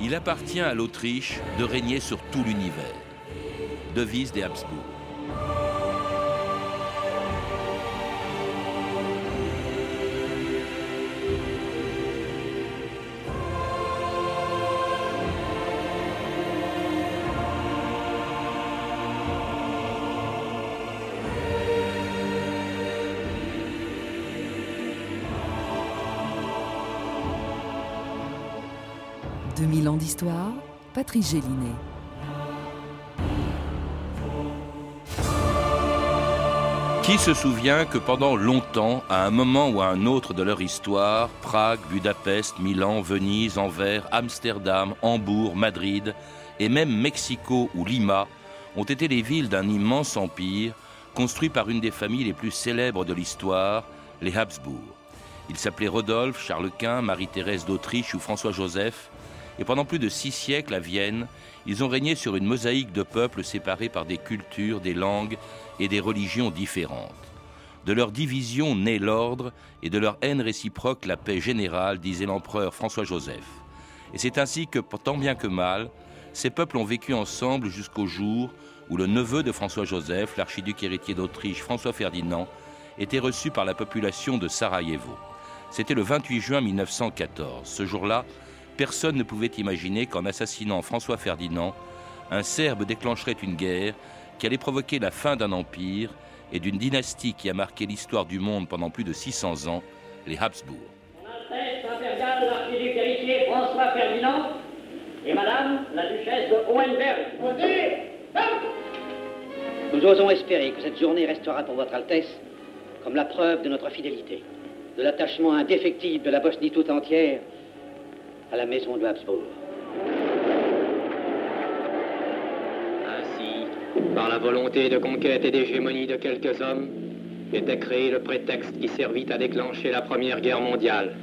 Il appartient à l'Autriche de régner sur tout l'univers. Devise des Habsbourg. D'histoire, Patrice Gélinet. Qui se souvient que pendant longtemps, à un moment ou à un autre de leur histoire, Prague, Budapest, Milan, Venise, Anvers, Amsterdam, Hambourg, Madrid et même Mexico ou Lima ont été les villes d'un immense empire construit par une des familles les plus célèbres de l'histoire, les Habsbourg. Ils s'appelaient Rodolphe, Charles Quint, Marie-Thérèse d'Autriche ou François-Joseph, et pendant plus de six siècles à Vienne, ils ont régné sur une mosaïque de peuples séparés par des cultures, des langues et des religions différentes. De leur division naît l'ordre et de leur haine réciproque la paix générale, disait l'empereur François-Joseph. Et c'est ainsi que, tant bien que mal, ces peuples ont vécu ensemble jusqu'au jour où le neveu de François-Joseph, l'archiduc héritier d'Autriche François-Ferdinand, était reçu par la population de Sarajevo. C'était le 28 juin 1914. Ce jour-là, personne ne pouvait imaginer qu'en assassinant François Ferdinand, un Serbe déclencherait une guerre qui allait provoquer la fin d'un empire et d'une dynastie qui a marqué l'histoire du monde pendant plus de 600 ans, les Habsbourg. François Ferdinand et Madame la duchesse de Hohenberg. Nous osons espérer que cette journée restera pour Votre Altesse comme la preuve de notre fidélité, de l'attachement indéfectible de la Bosnie tout entière à la maison de Habsbourg. Ainsi, par la volonté de conquête et d'hégémonie de quelques hommes, était créé le prétexte qui servit à déclencher la Première Guerre mondiale.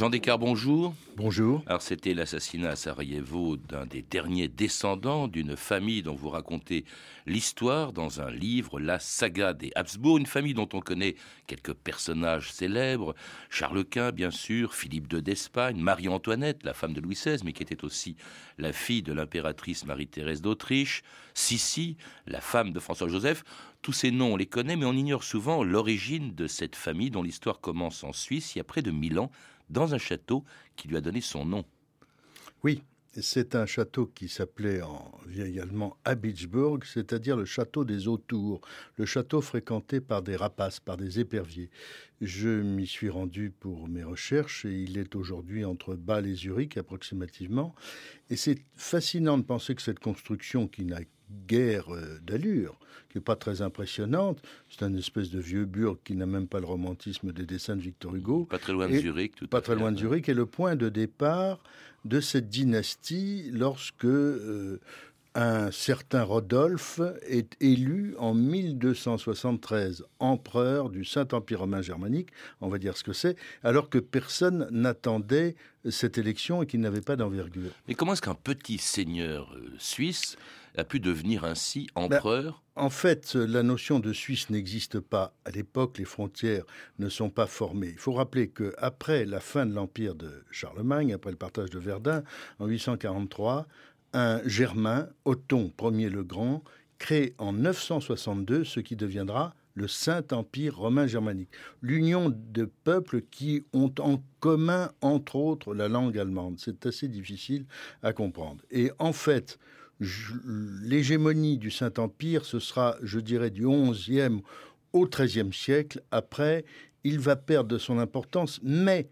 Jean Descartes, bonjour. Bonjour. Alors c'était l'assassinat à Sarajevo d'un des derniers descendants d'une famille dont vous racontez l'histoire dans un livre, La saga des Habsbourg, une famille dont on connaît quelques personnages célèbres, Charles Quint bien sûr, Philippe de d'Espagne, Marie-Antoinette, la femme de Louis XVI, mais qui était aussi la fille de l'impératrice Marie-Thérèse d'Autriche, Sissi, la femme de François-Joseph. Tous ces noms, on les connaît, mais on ignore souvent l'origine de cette famille dont l'histoire commence en Suisse il y a près de mille ans, dans un château qui lui a donné son nom. Oui, c'est un château qui s'appelait en vieil allemand Habitsburg, c'est-à-dire le château des autours, le château fréquenté par des rapaces, par des éperviers. Je m'y suis rendu pour mes recherches et il est aujourd'hui entre Bâle et Zurich approximativement. Et c'est fascinant de penser que cette construction qui n'a guère euh, d'allure, qui n'est pas très impressionnante. C'est un espèce de vieux burg qui n'a même pas le romantisme des dessins de Victor Hugo. Pas très loin de Zurich, tout Pas très loin de Zurich, et le point de départ de cette dynastie lorsque euh, un certain Rodolphe est élu en 1273 empereur du Saint-Empire romain germanique, on va dire ce que c'est, alors que personne n'attendait cette élection et qu'il n'avait pas d'envergure. Mais comment est-ce qu'un petit seigneur euh, suisse a pu devenir ainsi ben, empereur En fait, la notion de Suisse n'existe pas. À l'époque, les frontières ne sont pas formées. Il faut rappeler que après la fin de l'empire de Charlemagne, après le partage de Verdun en 843, un Germain, Othon Ier le Grand, crée en 962 ce qui deviendra le Saint-Empire romain germanique, l'union de peuples qui ont en commun, entre autres, la langue allemande. C'est assez difficile à comprendre. Et en fait, l'hégémonie du Saint-Empire, ce sera, je dirais, du XIe au XIIIe siècle. Après, il va perdre de son importance, mais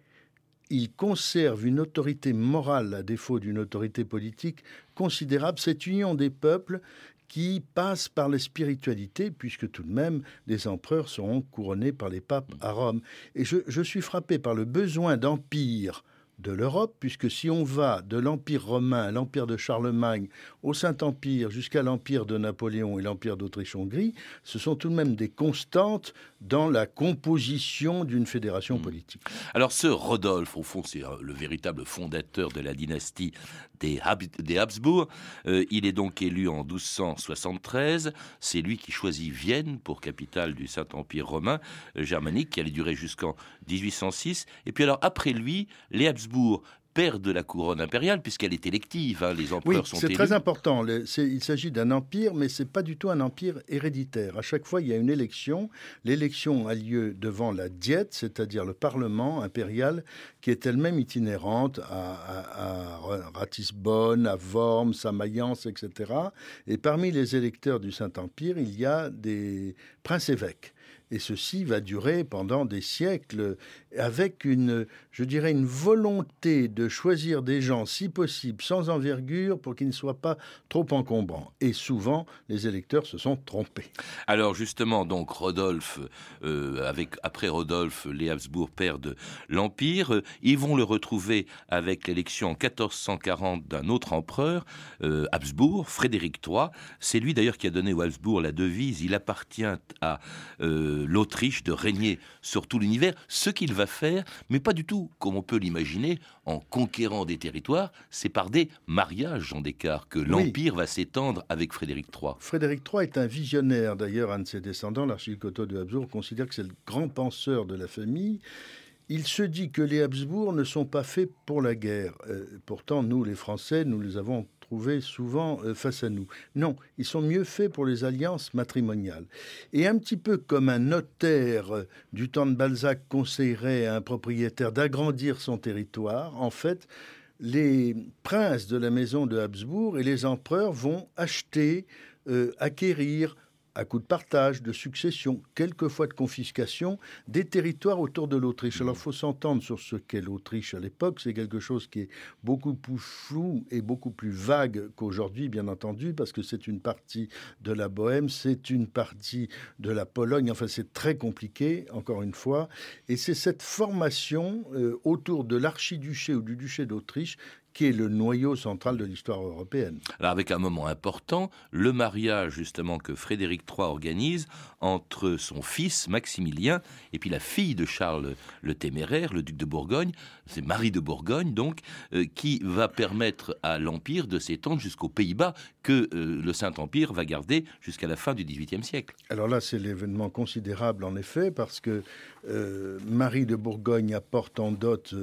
il conserve une autorité morale, à défaut d'une autorité politique, considérable. Cette union des peuples qui passe par la spiritualité, puisque tout de même, les empereurs seront couronnés par les papes à Rome. Et je, je suis frappé par le besoin d'empire de l'Europe, puisque si on va de l'Empire romain à l'Empire de Charlemagne, au Saint-Empire, jusqu'à l'Empire de Napoléon et l'Empire d'Autriche-Hongrie, ce sont tout de même des constantes dans la composition d'une fédération hmm. politique. Alors ce Rodolphe, au fond, c'est euh, le véritable fondateur de la dynastie des, Habsbourg. Euh, il est donc élu en 1273. C'est lui qui choisit Vienne pour capitale du Saint-Empire romain euh, germanique, qui allait durer jusqu'en 1806. Et puis alors après lui, les Habsbourg père de la couronne impériale, puisqu'elle est élective. Hein, les empereurs oui, C'est très important. il s'agit d'un empire, mais c'est pas du tout un empire héréditaire. À chaque fois, il y a une élection. L'élection a lieu devant la diète, c'est-à-dire le Parlement impérial, qui est elle-même itinérante à, Ratisbonne, à Worms, à Mayence, etc. Et parmi les électeurs du Saint-Empire, il y a des princes-évêques. Et ceci va durer pendant des siècles avec une, je dirais, une volonté de choisir des gens, si possible, sans envergure pour qu'ils ne soient pas trop encombrants. Et souvent, les électeurs se sont trompés. Alors justement, donc Rodolphe, euh, avec après Rodolphe, les Habsbourg perdent l'empire. Ils vont le retrouver avec l'élection en 1440 d'un autre empereur, euh, Habsbourg, Frédéric III. C'est lui d'ailleurs qui a donné aux Habsbourg la devise. Il appartient à euh, l'Autriche de régner sur tout l'univers, ce qu'il va faire, mais pas du tout comme on peut l'imaginer en conquérant des territoires, c'est par des mariages, Jean Descartes, que l'Empire va s'étendre avec Frédéric III. Frédéric III est un visionnaire, d'ailleurs, un de ses descendants, l'archiduc Otto de Habsbourg, considère que c'est le grand penseur de la famille. Il se dit que les Habsbourg ne sont pas faits pour la guerre. Euh, pourtant, nous, les Français, nous les avons souvent euh, face à nous. Non, ils sont mieux faits pour les alliances matrimoniales. Et un petit peu comme un notaire euh, du temps de Balzac conseillerait à un propriétaire d'agrandir son territoire, en fait, les princes de la maison de Habsbourg et les empereurs vont acheter, acquérir, à coup de partage, de succession, quelquefois de confiscation, des territoires autour de l'Autriche. Alors il faut s'entendre sur ce qu'est l'Autriche à l'époque. C'est quelque chose qui est beaucoup plus flou et beaucoup plus vague qu'aujourd'hui, bien entendu, parce que c'est une partie de la Bohème, c'est une partie de la Pologne. Enfin, c'est très compliqué, encore une fois. Et c'est cette formation euh, autour de l'archiduché ou du duché d'Autriche qui est le noyau central de l'histoire européenne. Alors avec un moment important, le mariage justement que Frédéric III organise entre son fils Maximilien et puis la fille de Charles le Téméraire, le duc de Bourgogne, c'est Marie de Bourgogne donc, euh, qui va permettre à l'Empire de s'étendre jusqu'aux Pays-Bas que euh, le Saint-Empire va garder jusqu'à la fin du XVIIIe siècle. Alors là, c'est l'événement considérable en effet parce que euh, Marie de Bourgogne apporte en dot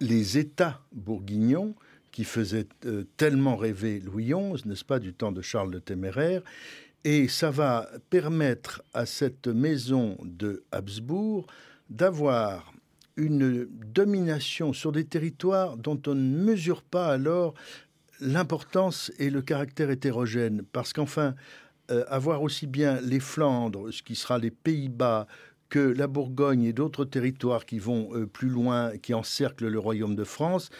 les États bourguignons qui faisaient euh, tellement rêver Louis XI, n'est-ce pas, du temps de Charles le Téméraire. Et ça va permettre à cette maison de Habsbourg d'avoir une domination sur des territoires dont on ne mesure pas alors l'importance et le caractère hétérogène. Parce qu'enfin, euh, avoir aussi bien les Flandres, ce qui sera les Pays-Bas, que la Bourgogne et d'autres territoires qui vont euh, plus loin, qui encerclent le royaume de France,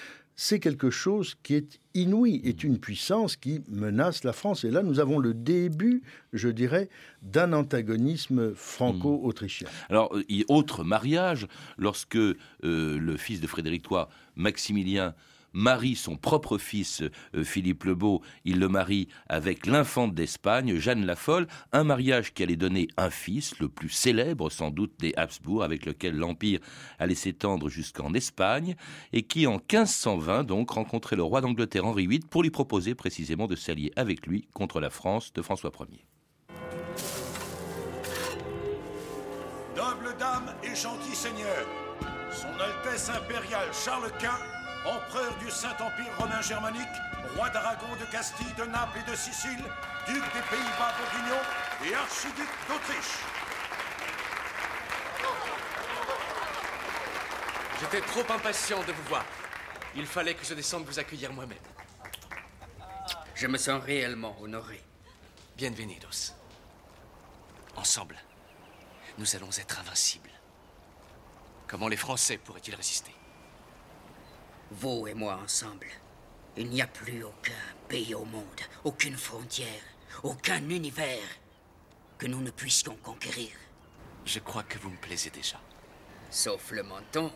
c'est quelque chose qui est inouï, est une puissance qui menace la France. Et là, nous avons le début, je dirais, d'un antagonisme franco-autrichien. Hmm. Alors, euh, autre mariage, lorsque euh, le fils de Frédéric III, Maximilien, marie son propre fils euh, Philippe le Beau, il le marie avec l'infante d'Espagne, Jeanne la Folle, un mariage qui allait donner un fils, le plus célèbre sans doute des Habsbourg, avec lequel l'Empire allait s'étendre jusqu'en Espagne, et qui en 1520 donc rencontrait le roi d'Angleterre Henri VIII pour lui proposer précisément de s'allier avec lui contre la France de François Ier. Noble dame et gentil seigneur, Son Altesse impériale Charles Quint empereur du Saint-Empire romain germanique, roi d'Aragon, de Castille, de Naples et de Sicile, duc des Pays-Bas bourguignons et archiduc d'Autriche. J'étais trop impatient de vous voir. Il fallait que je descende vous accueillir moi-même. Je me sens réellement honoré. Bienvenidos. Ensemble, nous allons être invincibles. Comment les Français pourraient-ils résister? Vous et moi ensemble. Il n'y a plus aucun pays au monde, aucune frontière, aucun univers que nous ne puissions conquérir. Je crois que vous me plaisez déjà. Sauf le menton,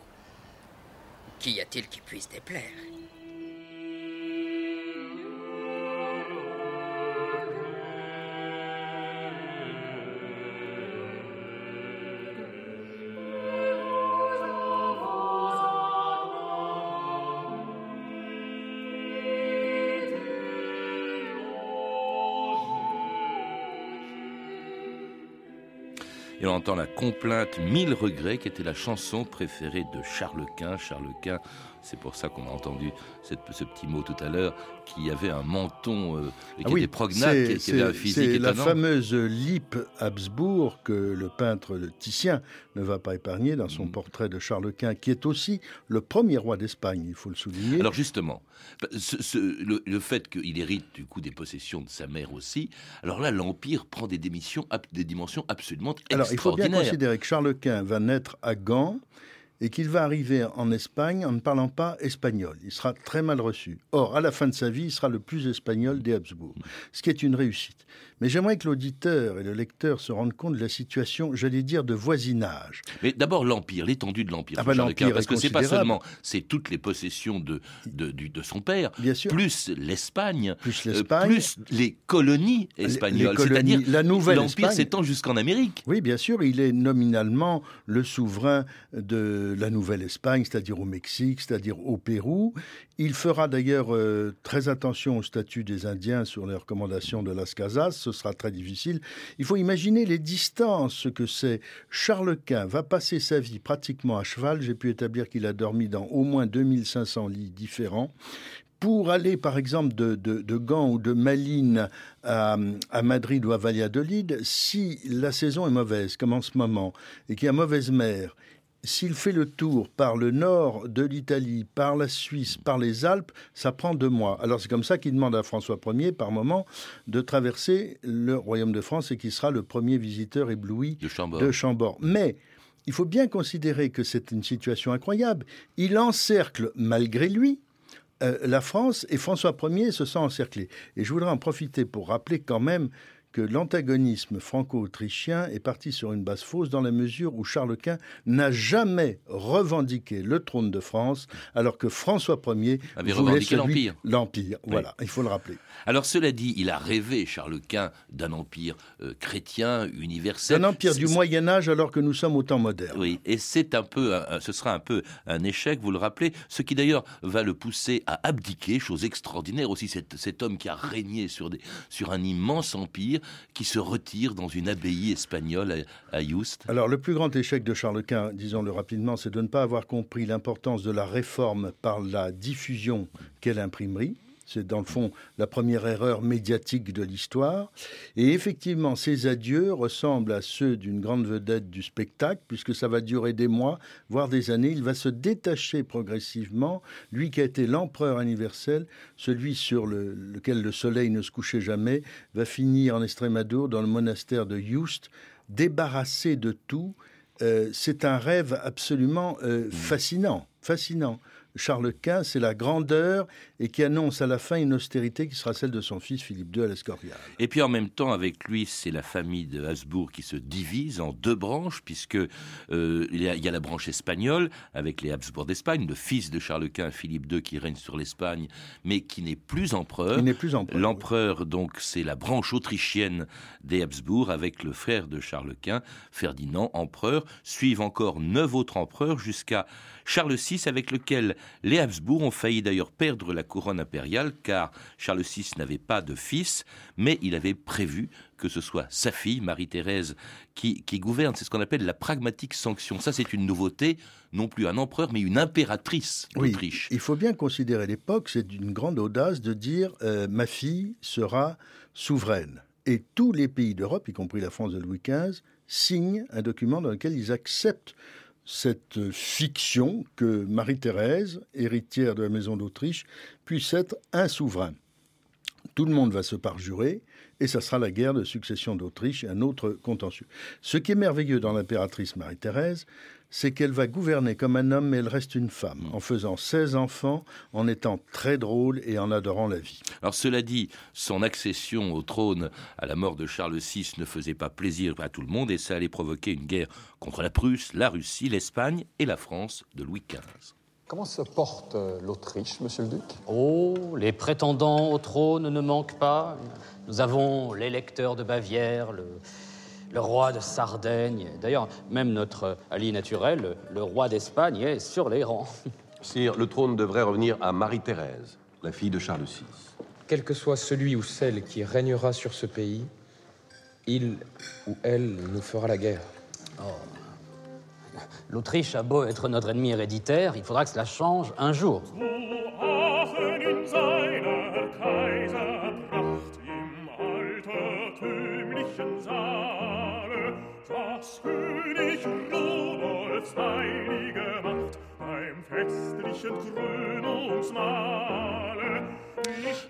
Qu'y a-t-il qui puisse déplaire? Et on entend la complainte Mille regrets, qui était la chanson préférée de Charles Quint. Charles Quint, c'est pour ça qu'on a entendu cette, ce petit mot tout à l'heure, qui avait un menton, euh, et qui Ah oui, était prognath, qui, qui avait un physique c'est la fameuse Lippe Habsbourg que le peintre Titien ne va pas épargner dans son portrait de Charles Quint, qui est aussi le premier roi d'Espagne, il faut le souligner. Alors justement, ce- ce- le, le fait qu'il hérite du coup des possessions de sa mère aussi, alors là l'empire prend des, démissions, ab- des dimensions absolument Alors, il faut bien considérer que Charles Quint va naître à Gand et qu'il va arriver en Espagne en ne parlant pas espagnol. Il sera très mal reçu. Or, à la fin de sa vie, il sera le plus espagnol des Habsbourg, ce qui est une réussite. Mais j'aimerais que l'auditeur et le lecteur se rendent compte de la situation, j'allais dire, de voisinage. Mais d'abord l'empire, l'étendue de l'empire. Ah bah, parce que c'est pas seulement c'est toutes les possessions de de, son père, Bien sûr. plus l'Espagne, Plus euh, l'Espagne. plus les colonies Les- espagnoles, c'est-à-dire la nouvelle l'empire s'étend jusqu'en Amérique. Oui, bien sûr, il est nominalement le souverain de la Nouvelle-Espagne, c'est-à-dire au Mexique, c'est-à-dire au Pérou. Il fera d'ailleurs euh, très attention au statut des Indiens sur les recommandations de Las Casas. Ce sera très difficile. Il faut imaginer les distances, ce que c'est. Charles Quint va passer sa vie pratiquement à cheval. J'ai pu établir qu'il a dormi dans au moins 2500 lits différents pour aller, par exemple, de, de, de Gand ou de Malines à, à Madrid ou à Valladolid, si la saison est mauvaise, comme en ce moment, et qu'il y a mauvaise mer, s'il fait le tour par le nord de l'Italie, par la Suisse, par les Alpes, ça prend deux mois. Alors c'est comme ça qu'il demande à François Ier, par moment, de traverser le royaume de France et qui sera le premier visiteur ébloui De Chambord. de Chambord. Mais il faut bien considérer que c'est une situation incroyable. Il encercle, malgré lui, euh, la France et François Ier se sent encerclé. Et je voudrais en profiter pour rappeler quand même que l'antagonisme franco-autrichien est parti sur une base fausse dans la mesure où Charles Quint n'a jamais revendiqué le trône de France, alors que François Ier Avait revendiqué l'Empire. L'Empire, voilà, il faut le rappeler. Alors cela dit, il a rêvé, Charles Quint, d'un empire euh, chrétien, universel. C'est un empire du Moyen Âge alors que nous sommes au temps moderne. Oui, et c'est un peu, un- ce sera un peu un échec, vous le rappelez, ce qui d'ailleurs va le pousser à abdiquer, chose extraordinaire aussi, cet, cet homme qui a régné sur, des, sur un immense empire, qui se retire dans une abbaye espagnole à. Alors, le plus grand échec de Charles Quint, disons-le rapidement, c'est de ne pas avoir compris l'importance de la réforme par la diffusion qu'est l'imprimerie. C'est dans le fond la première erreur médiatique de l'histoire. Et effectivement, ces adieux ressemblent à ceux d'une grande vedette du spectacle, puisque ça va durer des mois, voire des années. Il va se détacher progressivement, lui qui a été l'empereur universel, celui sur le- lequel le soleil ne se couchait jamais, va finir en Estrémadour, dans le monastère de Yuste, débarrassé de tout. Euh, c'est un rêve absolument euh, fascinant, fascinant. Charles Quint, c'est la grandeur et qui annonce à la fin une austérité qui sera celle de son fils Philippe II à l'Escorial. Et puis en même temps, avec lui, c'est la famille de Habsbourg qui se divise en deux branches, puisque euh, il, y a, il y a la branche espagnole avec les Habsbourg d'Espagne, le fils de Charles Quint, Philippe II, qui règne sur l'Espagne, mais qui n'est plus empereur. Il n'est plus empereur. L'empereur, donc, c'est la branche autrichienne des Habsbourg avec le frère de Charles Quint, Ferdinand, empereur. Suivent encore neuf autres empereurs jusqu'à Charles VI, avec lequel les Habsbourg ont failli d'ailleurs perdre la couronne impériale, car Charles VI n'avait pas de fils, mais il avait prévu que ce soit sa fille, Marie-Thérèse, qui, qui gouverne. C'est ce qu'on appelle la pragmatique sanction. Ça, c'est une nouveauté, non plus un empereur, mais une impératrice Oui, d'Autriche. il faut bien considérer l'époque, c'est d'une grande audace de dire euh, ma fille sera souveraine. Et tous les pays d'Europe, y compris la France de Louis XV, signent un document dans lequel ils acceptent cette fiction que Marie-Thérèse, héritière de la maison d'Autriche, puisse être un souverain. Tout le monde va se parjurer et ça sera la guerre de succession d'Autriche un autre contentieux. Ce qui est merveilleux dans l'impératrice Marie-Thérèse, c'est qu'elle va gouverner comme un homme, mais elle reste une femme, en faisant 16 enfants, en étant très drôle et en adorant la vie. Alors cela dit, son accession au trône à la mort de Charles VI ne faisait pas plaisir à tout le monde et ça allait provoquer une guerre contre la Prusse, la Russie, l'Espagne et la France de Louis XV. Comment se porte euh, l'Autriche, monsieur le duc? Oh, les prétendants au trône ne manquent pas. Nous avons l'électeur de Bavière, le, le roi de Sardaigne. D'ailleurs, même notre allié naturel, le roi d'Espagne, est sur les rangs. Sire, le trône devrait revenir à Marie-Thérèse, la fille de Charles VI. Quel que soit celui ou celle qui régnera sur ce pays, il ou elle nous fera la guerre. Oh. L'Autriche a beau être notre ennemi héréditaire, il faudra que cela change un jour.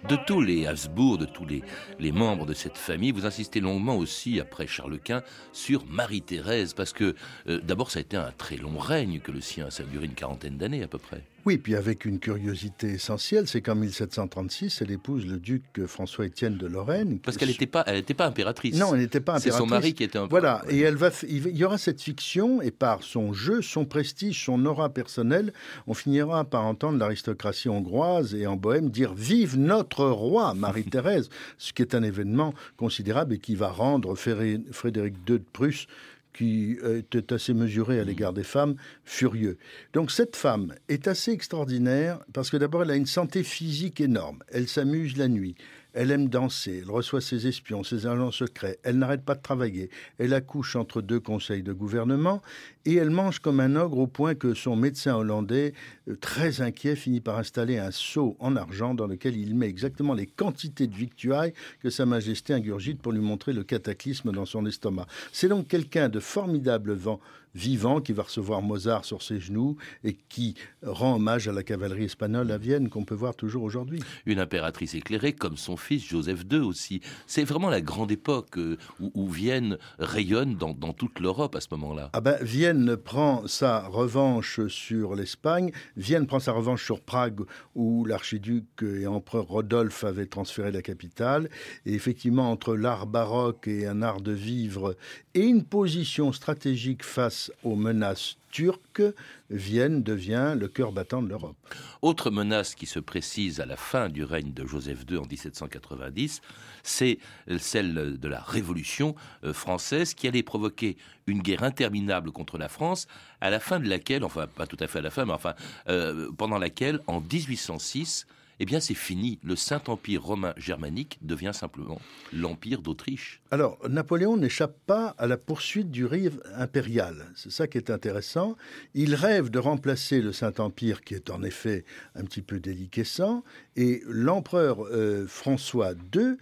De tous les Habsbourg, de tous les, les, membres de cette famille, vous insistez longuement aussi, après Charles Quint, sur Marie-Thérèse, parce que euh, d'abord ça a été un très long règne que le sien, ça a duré une quarantaine d'années à peu près. Oui, puis avec une curiosité essentielle, c'est qu'en 1736, elle épouse le duc François-Étienne de Lorraine. Parce qu'elle n'était pas, elle pas impératrice. Non, elle n'était pas impératrice. C'est son mari qui était un. Voilà, et elle va, il y aura cette fiction, et par son jeu, son prestige, son aura personnelle, on finira par entendre l'aristocratie hongroise et en Bohème dire Vive notre roi, Marie-Thérèse, ce qui est un événement considérable et qui va rendre Frédéric II de Prusse qui était assez mesuré à l'égard des femmes, furieux. Donc cette femme est assez extraordinaire parce que d'abord elle a une santé physique énorme, elle s'amuse la nuit, elle aime danser, elle reçoit ses espions, ses agents secrets, elle n'arrête pas de travailler, elle accouche entre deux conseils de gouvernement et elle mange comme un ogre au point que son médecin hollandais, très inquiet, finit par installer un seau en argent dans lequel il met exactement les quantités de victuailles que Sa Majesté ingurgite pour lui montrer le cataclysme dans son estomac. C'est donc quelqu'un de formidable vent vivant qui va recevoir Mozart sur ses genoux et qui rend hommage à la cavalerie espagnole à Vienne qu'on peut voir toujours aujourd'hui. Une impératrice éclairée comme son fils Joseph II aussi. C'est vraiment la grande époque euh, où, Vienne rayonne dans, toute l'Europe à ce moment-là. Ah ben, Vienne prend sa revanche sur l'Espagne, Vienne prend sa revanche sur Prague où l'archiduc et empereur Rodolphe avait transféré la capitale. Et effectivement, entre l'art baroque et un art de vivre et une position stratégique face aux menaces turques, Vienne devient le cœur battant de l'Europe. Autre menace qui se précise à la fin du règne de Joseph II en 1790, c'est celle de la Révolution euh, française qui allait provoquer une guerre interminable contre la France, à la fin de laquelle, enfin pas tout à fait à la fin, mais enfin euh, pendant laquelle, en 1806, eh bien c'est fini. Le Saint-Empire romain germanique devient simplement l'Empire d'Autriche. Alors, Napoléon n'échappe pas à la poursuite du rêve impérial. C'est ça qui est intéressant. Il rêve de remplacer le Saint-Empire, qui est en effet un petit peu déliquescent, et l'empereur euh, François II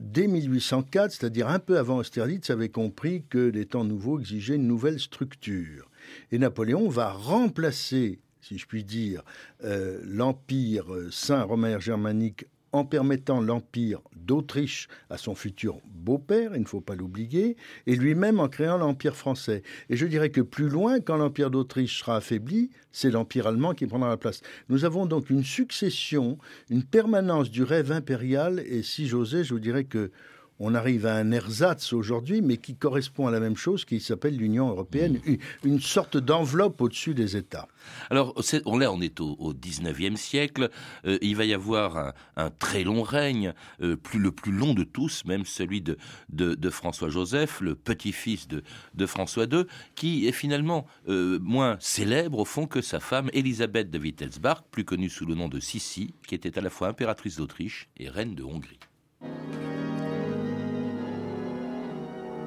dès 1804, c'est-à-dire un peu avant Austerlitz, avait compris que les temps nouveaux exigeaient une nouvelle structure. Et Napoléon va remplacer si je puis dire, euh, l'empire euh, saint romain germanique en permettant l'empire d'Autriche à son futur beau-père, il ne faut pas l'oublier, et lui-même en créant l'empire français. Et je dirais que plus loin, quand l'empire d'Autriche sera affaibli, c'est l'empire allemand qui prendra la place. Nous avons donc une succession, une permanence du rêve impérial, et si j'osais, je vous dirais que on arrive à un ersatz aujourd'hui, mais qui correspond à la même chose, qui s'appelle l'Union européenne, mmh. une, sorte d'enveloppe au-dessus des États. Alors on, là, on est au, 19e siècle. Euh, il va y avoir un, très long règne, euh, plus, le plus long de tous, même celui de, de, François-Joseph, le petit-fils de, de, François II, qui est finalement euh, moins célèbre au fond que sa femme Elisabeth de Wittelsbach, plus connue sous le nom de Sissi, qui était à la fois impératrice d'Autriche et reine de Hongrie.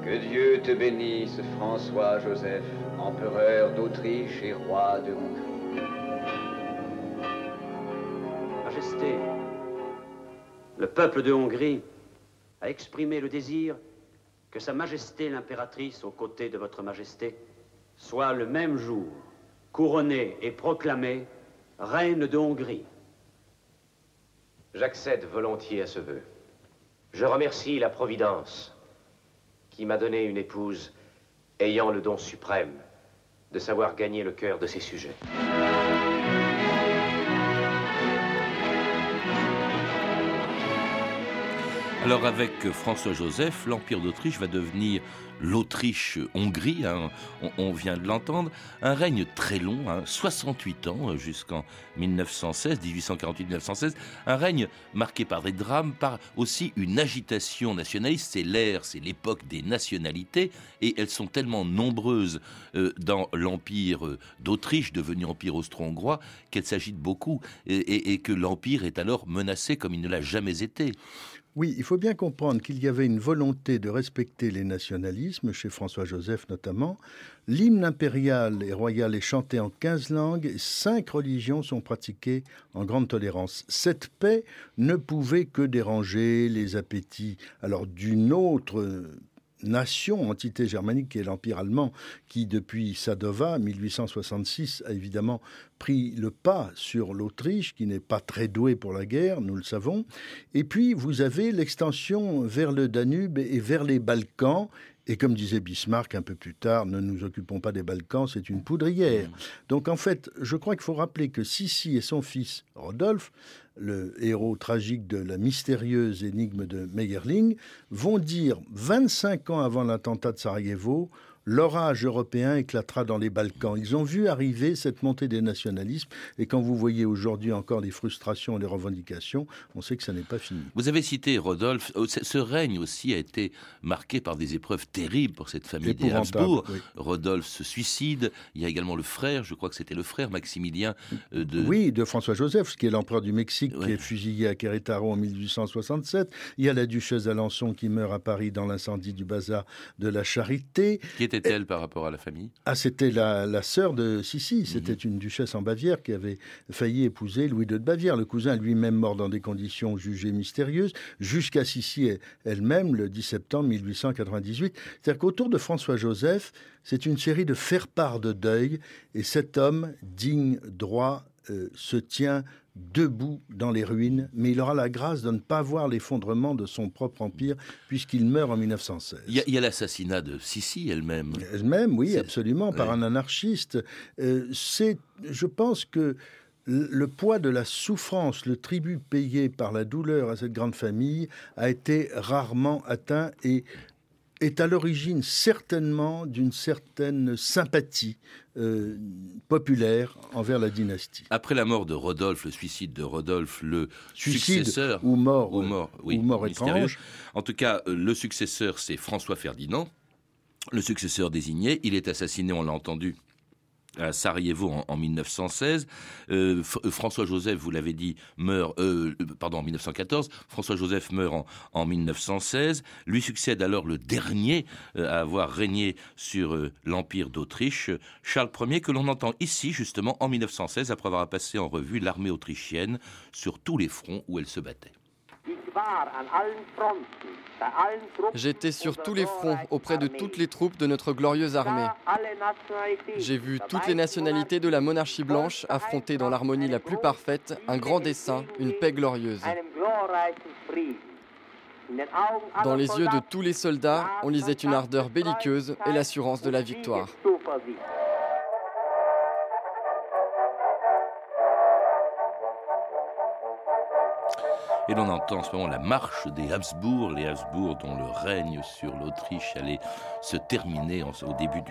Que Dieu te bénisse, François-Joseph, empereur d'Autriche et roi de Hongrie. Majesté, le peuple de Hongrie a exprimé le désir que Sa Majesté l'impératrice, aux côtés de Votre Majesté, soit le même jour couronnée et proclamée reine de Hongrie. J'accède volontiers à ce vœu. Je remercie la Providence qui m'a donné une épouse ayant le don suprême de savoir gagner le cœur de ses sujets. Alors avec François-Joseph, l'Empire d'Autriche va devenir l'Autriche-Hongrie, hein, on, vient de l'entendre, un règne très long, 68 hein, ans euh, jusqu'en 1916, 1848-1916, un règne marqué par des drames, par aussi une agitation nationaliste, c'est l'ère, c'est l'époque des nationalités, et elles sont tellement nombreuses euh, dans l'empire euh, d'Autriche, devenu empire austro-hongrois, qu'elles s'agitent beaucoup, et que l'empire est alors menacé comme il ne l'a jamais été. Oui, il faut bien comprendre qu'il y avait une volonté de respecter les chez François-Joseph notamment. L'hymne impérial et royal est chanté en 15 langues et cinq religions sont pratiquées en grande tolérance. Cette paix ne pouvait que déranger les appétits alors d'une autre nation, entité germanique qui est l'Empire allemand, qui depuis Sadova, 1866, a évidemment pris le pas sur l'Autriche, qui n'est pas très douée pour la guerre, nous le savons. Et puis vous avez l'extension vers le Danube et vers les Balkans, et comme disait Bismarck un peu plus tard, ne nous occupons pas des Balkans, c'est une poudrière. Donc en fait, je crois qu'il faut rappeler que Sissi et son fils Rodolphe le héros tragique de la mystérieuse énigme de Meyerling, vont dire 25 ans avant l'attentat de Sarajevo l'orage européen éclatera dans les Balkans. Ils ont vu arriver cette montée des nationalismes et quand vous voyez aujourd'hui encore les frustrations et les revendications, on sait que ça n'est pas fini. Vous avez cité Rodolphe. Oh, ce règne aussi a été marqué par des épreuves terribles pour cette famille des Habsbourg. Rodolphe se suicide. Il y a également le frère, je crois que c'était le frère Maximilien euh, de... Oui, de François-Joseph, qui est l'empereur du Mexique, qui est fusillé à Querétaro en 1867. Il y a la duchesse d'Alençon qui meurt à Paris dans l'incendie du bazar de la Charité. Qui était-elle par rapport à la famille? Ah, c'était la, la sœur de Sissi. Mhm. C'était une duchesse en Bavière qui avait failli épouser Louis II de Bavière. Le cousin lui-même mort dans des conditions jugées mystérieuses, jusqu'à Sissi elle-même le 10 septembre 1898. C'est-à-dire qu'autour de François-Joseph, c'est une série de faire-part de deuil. Et cet homme, digne, droit, euh, se tient debout dans les ruines, mais il aura la grâce de ne pas voir l'effondrement de son propre empire, puisqu'il meurt en 1916. Il y a, l'assassinat de Sissi elle-même. Elle-même, oui, absolument, par un anarchiste. Euh, c'est, je pense que le poids de la souffrance, le tribut payé par la douleur à cette grande famille a été rarement atteint et est à l'origine certainement d'une certaine sympathie euh, populaire envers la dynastie. Après la mort de Rodolphe, le suicide de Rodolphe, le successeur ou mort, ou mort, oui, ou mort étrange. En tout cas, euh, le successeur, c'est François Ferdinand, le successeur désigné. Il est assassiné, on l'a entendu, à Sarajevo en, 1916. Euh, euh, François Joseph, vous l'avez dit, meurt, euh, en 1914. François Joseph meurt en, 1916. Lui succède alors le dernier à avoir régné sur l'empire d'Autriche, Charles Ier, que l'on entend ici justement en 1916 après avoir passé en revue l'armée autrichienne sur tous les fronts où elle se battait. J'étais sur tous les fronts, auprès de toutes les troupes de notre glorieuse armée. J'ai vu toutes les nationalités de la monarchie blanche affronter dans l'harmonie la plus parfaite un grand dessein, une paix glorieuse. Dans les yeux de tous les soldats, on lisait une ardeur belliqueuse et l'assurance de la victoire. Et l'on entend en ce moment la marche des Habsbourg, les Habsbourg dont le règne sur l'Autriche allait se terminer au début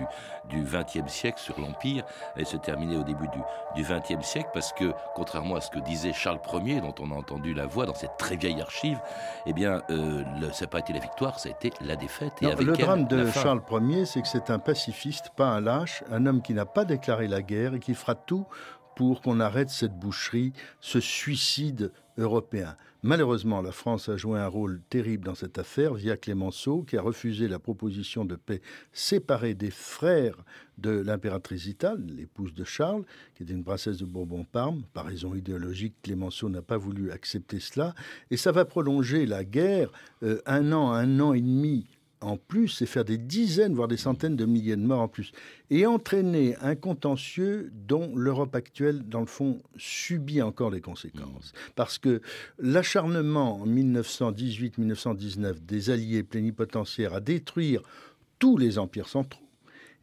du XXe siècle sur l'Empire, allait se terminer au début du XXe siècle parce que, contrairement à ce que disait Charles Ier, dont on a entendu la voix dans cette très vieille archive, eh bien, euh, ça n'a pas été la victoire, ça a été la défaite. Et avec le drame de Charles Ier, c'est que c'est un pacifiste, pas un lâche, un homme qui n'a pas déclaré la guerre et qui fera tout pour qu'on arrête cette boucherie, ce suicide européen. Malheureusement, la France a joué un rôle terrible dans cette affaire via Clémenceau, qui a refusé la proposition de paix séparée des frères de l'impératrice Ita, l'épouse de Charles, qui était une princesse de Bourbon-Parme. Par raison idéologique, Clémenceau n'a pas voulu accepter cela. Et ça va prolonger la guerre euh, un an, un an et demi en plus et faire des dizaines, voire des centaines de milliers de morts en plus, et entraîner un contentieux dont l'Europe actuelle, dans le fond, subit encore les conséquences. Mmh. Parce que l'acharnement en 1918-1919 des alliés plénipotentiaires à détruire tous les empires centraux,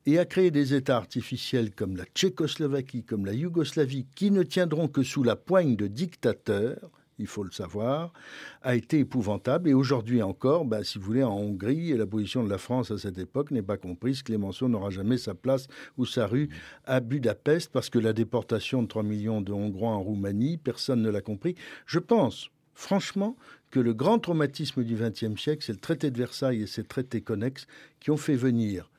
et à créer des États artificiels comme la Tchécoslovaquie, comme la Yougoslavie, qui ne tiendront que sous la poigne de dictateurs, il faut le savoir, a été épouvantable. Et aujourd'hui encore, bah, si vous voulez, en Hongrie, la position de la France à cette époque n'est pas comprise. Clémenceau n'aura jamais sa place ou sa rue à Budapest parce que la déportation de 3 millions de Hongrois en Roumanie, personne ne l'a compris. Je pense, franchement, que le grand traumatisme du XXe siècle, c'est le traité de Versailles et ses traités connexes qui ont fait venir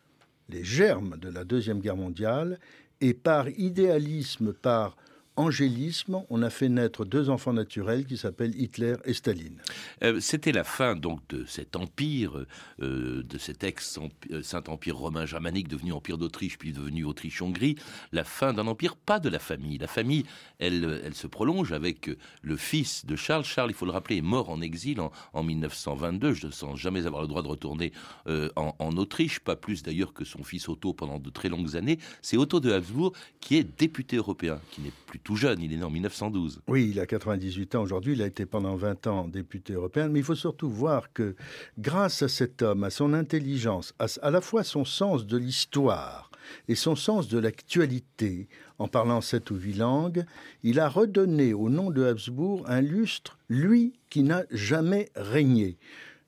les germes de la Deuxième Guerre mondiale et par idéalisme, par angélisme, on a fait naître deux enfants naturels qui s'appellent Hitler et Staline. Euh, c'était la fin donc de cet empire, euh, de cet ex-Saint-Empire romain germanique devenu empire d'Autriche puis devenu Autriche-Hongrie, la fin d'un empire, pas de la famille. La famille, elle, elle se prolonge avec le fils de Charles. Charles, il faut le rappeler, est mort en exil en, 1922, je ne sens jamais avoir le droit de retourner euh, en, en Autriche, pas plus d'ailleurs que son fils Otto pendant de très longues années. C'est Otto de Habsbourg qui est député européen, qui n'est plus tout jeune, il est né en 1912. Oui, il a 98 ans aujourd'hui, il a été pendant 20 ans député européen, mais il faut surtout voir que grâce à cet homme, à son intelligence, à, à la fois son sens de l'histoire et son sens de l'actualité, en parlant sept ou huit langues, il a redonné au nom de Habsbourg un lustre, lui qui n'a jamais régné.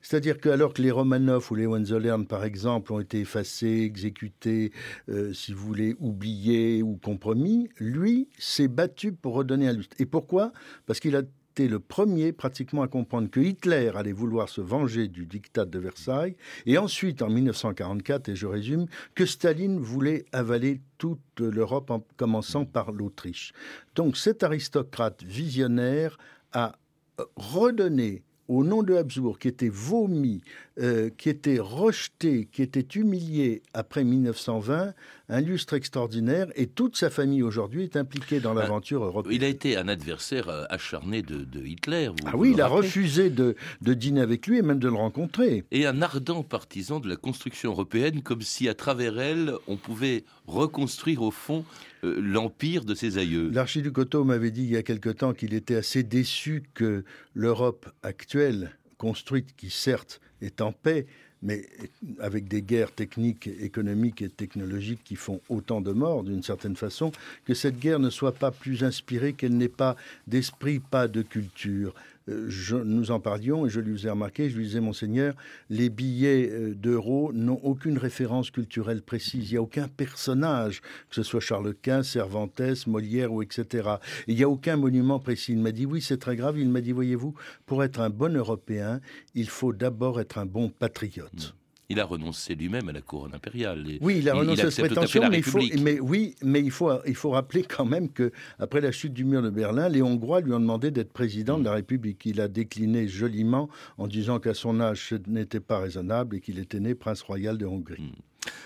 C'est-à-dire que alors que les Romanov ou les Hohenzollern, par exemple, ont été effacés, exécutés, euh, si vous voulez, oubliés ou compromis, lui s'est battu pour redonner un lustre. Et pourquoi? Parce qu'il a été le premier pratiquement à comprendre que Hitler allait vouloir se venger du diktat de Versailles, et ensuite, en 1944, et je résume, que Staline voulait avaler toute l'Europe en commençant par l'Autriche. Donc cet aristocrate visionnaire a redonné au nom de Habsbourg, qui était vomi, euh, qui était rejeté, qui était humilié après 1920, un lustre extraordinaire, et toute sa famille aujourd'hui est impliquée dans l'aventure européenne. Il a été un adversaire euh, acharné de, Hitler. ah oui, il a refusé de, de, dîner avec lui et même de le rencontrer. Et un ardent partisan de la construction européenne, comme si à travers elle, on pouvait reconstruire au fond euh, l'empire de ses aïeux. L'archiduc Otto m'avait dit il y a quelque temps qu'il était assez déçu que l'Europe actuelle, construite, qui certes est en paix, mais avec des guerres techniques, économiques et technologiques qui font autant de morts d'une certaine façon, que cette guerre ne soit pas plus inspirée, qu'elle n'ait pas d'esprit, pas de culture. Nous en parlions et je lui ai remarqué, je lui disais, Monseigneur, les billets euh, d'euros n'ont aucune référence culturelle précise. Il n'y a aucun personnage, que ce soit Charles Quint, Cervantes, Molière ou etc. il n'y a aucun monument précis. Il m'a dit, oui, c'est très grave. Il m'a dit, voyez-vous, pour être un bon Européen, il faut d'abord être un bon patriote. Il a renoncé lui-même à la couronne impériale. oui, il a renoncé à cette prétention, mais, il faut, mais, oui, mais il faut, il faut rappeler quand même que après la chute du mur de Berlin, les Hongrois lui ont demandé d'être président de la République. Il a décliné joliment en disant qu'à son âge, ce n'était pas raisonnable et qu'il était né prince royal de Hongrie. Hmm.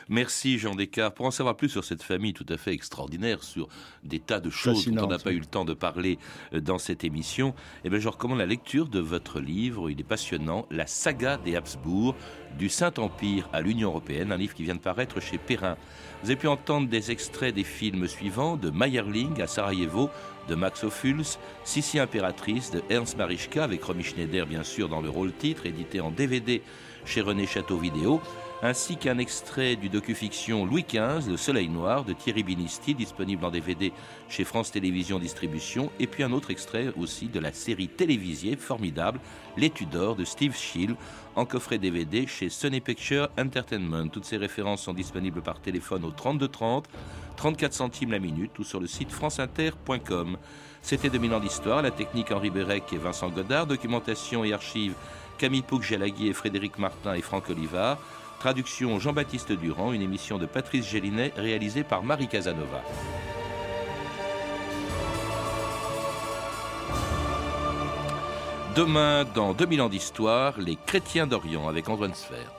Merci Jean Descartes. Pour en savoir plus sur cette famille tout à fait extraordinaire, sur des tas de choses dont on n'a pas eu le temps de parler euh, dans cette émission, eh bien, je recommande la lecture de votre livre. Il est passionnant, La saga des Habsbourg, du Saint-Empire à l'Union européenne, un livre qui vient de paraître chez Perrin. Vous avez pu entendre des extraits des films suivants de Meyerling à Sarajevo, de Max Ophuls, Sissi impératrice de Ernst Marischka avec Romy Schneider bien sûr dans le rôle titre, édité en DVD chez René Château Vidéo ainsi qu'un extrait du docu-fiction Louis XV, Le Soleil Noir, de Thierry Binisti, disponible en DVD chez France Télévisions Distribution, et puis un autre extrait aussi de la série télévisée formidable Les Tudors de Steve Schill, en coffret DVD chez Sony Picture Entertainment. Toutes ces références sont disponibles par téléphone au 3230, 34 centimes la minute ou sur le site franceinter.com. C'était 2000 ans d'histoire, la technique Henri Bérec et Vincent Godard, documentation et archives Camille Pouc-Jalagui et Frédéric Martin et Franck Olivard. Traduction Jean-Baptiste Durand, une émission de Patrice Gélinet réalisée par Marie Casanova. Demain, dans 2000 ans d'histoire, les chrétiens d'Orient avec Antoine Sfer.